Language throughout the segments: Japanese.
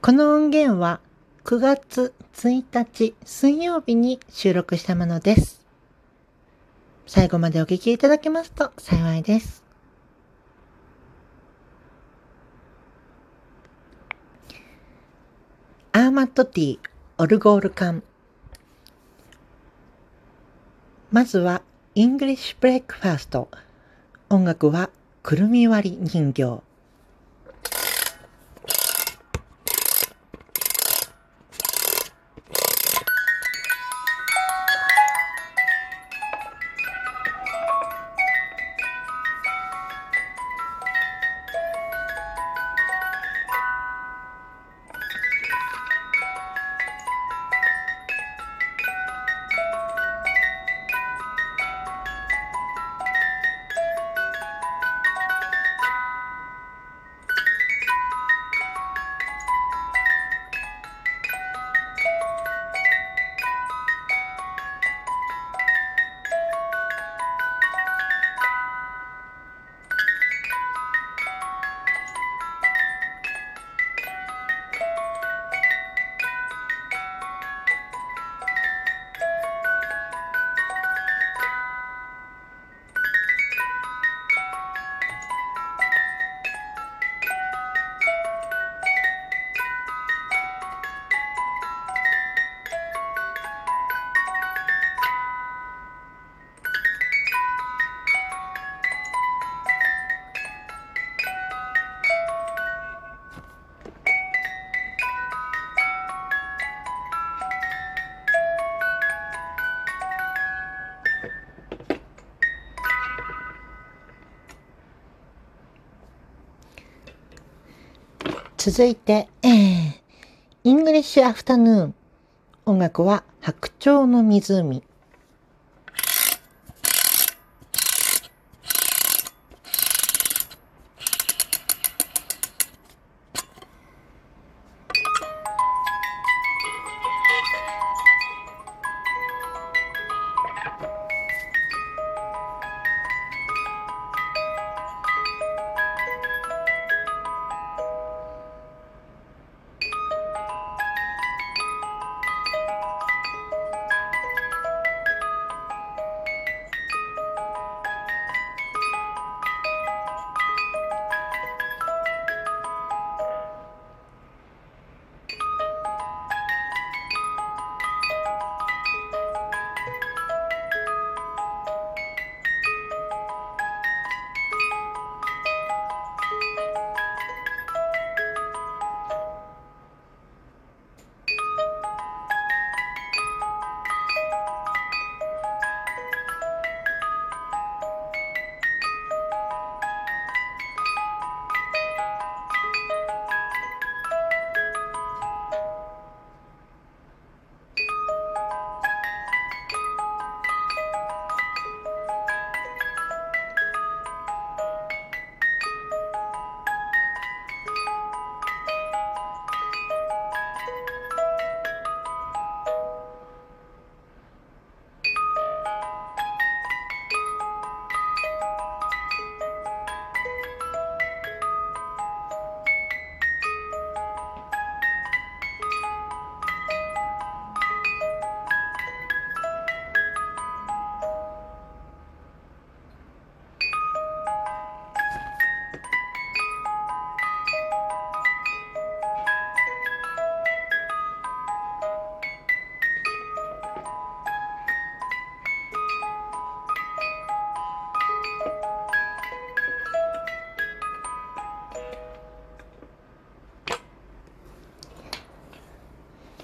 この音源は9月1日水曜日に収録したものです。最後までお聞きいただけますと幸いです。アーマッドティーオルゴール缶まずはイングリッシュブレックファースト音楽はくるみ割り人形続いて、えー、イングリッシュアフタヌーン音楽は白鳥の湖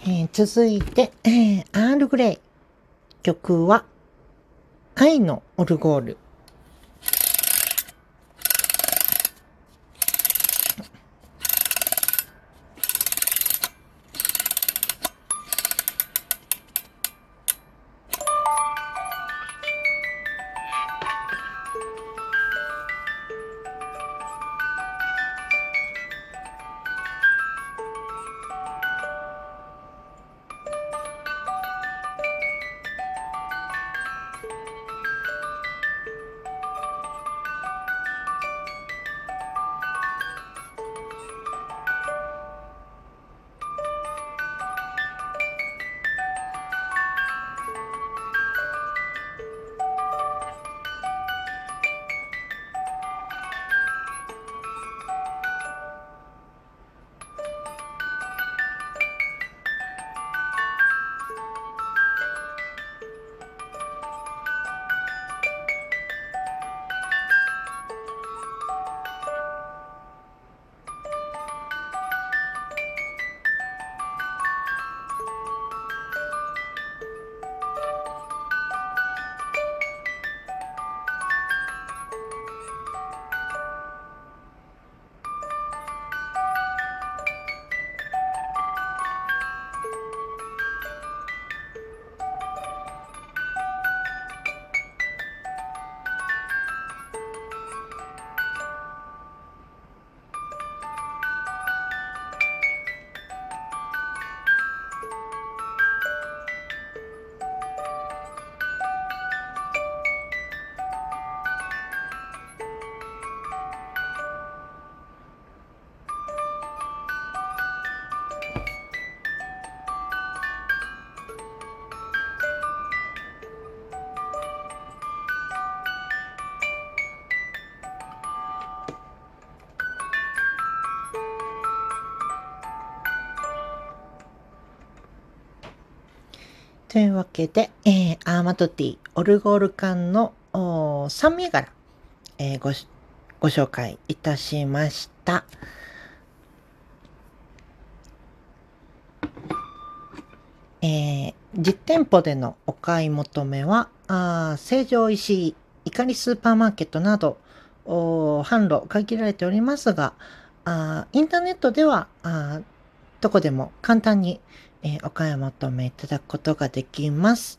えー続いて、えーアールグレイ。曲は、愛のオルゴール。というわけで、えー、アーマトティオルゴール缶の3銘柄、えー、ごご紹介いたしました。えー、実店舗でのお買い求めは、あ成城石井、怒りスーパーマーケットなど、販路限られておりますが、あインターネットではあどこでも簡単に、えー、お買い求めいただくことができます。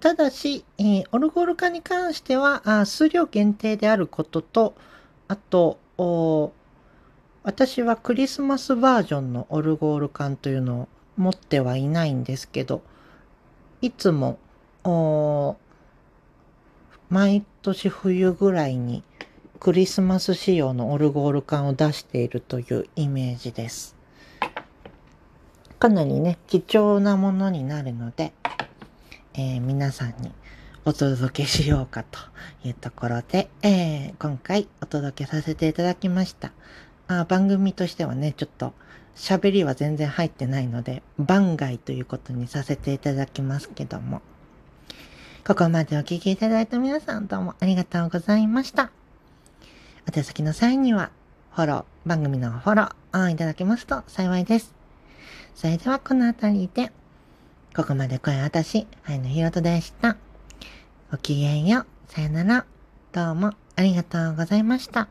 ただし、えー、オルゴール化に関してはあ数量限定であることと、あと、私はクリスマスバージョンのオルゴール缶というのを持ってはいないんですけど、いつも、毎年冬ぐらいにクリスマス仕様のオルゴール缶を出しているというイメージです。かなりね、貴重なものになるので、えー、皆さんにお届けしようかというところで、えー、今回お届けさせていただきました。あ番組としてはね、ちょっと喋りは全然入ってないので、番外ということにさせていただきますけども、ここまでお聴きいただいた皆さんどうもありがとうございました。お手先の際には、フォロー、番組のフォロー、いただけますと幸いです。それではこの辺りで、ここまで声私、愛のひろとでした。ごきげんよう。さよなら。どうもありがとうございました。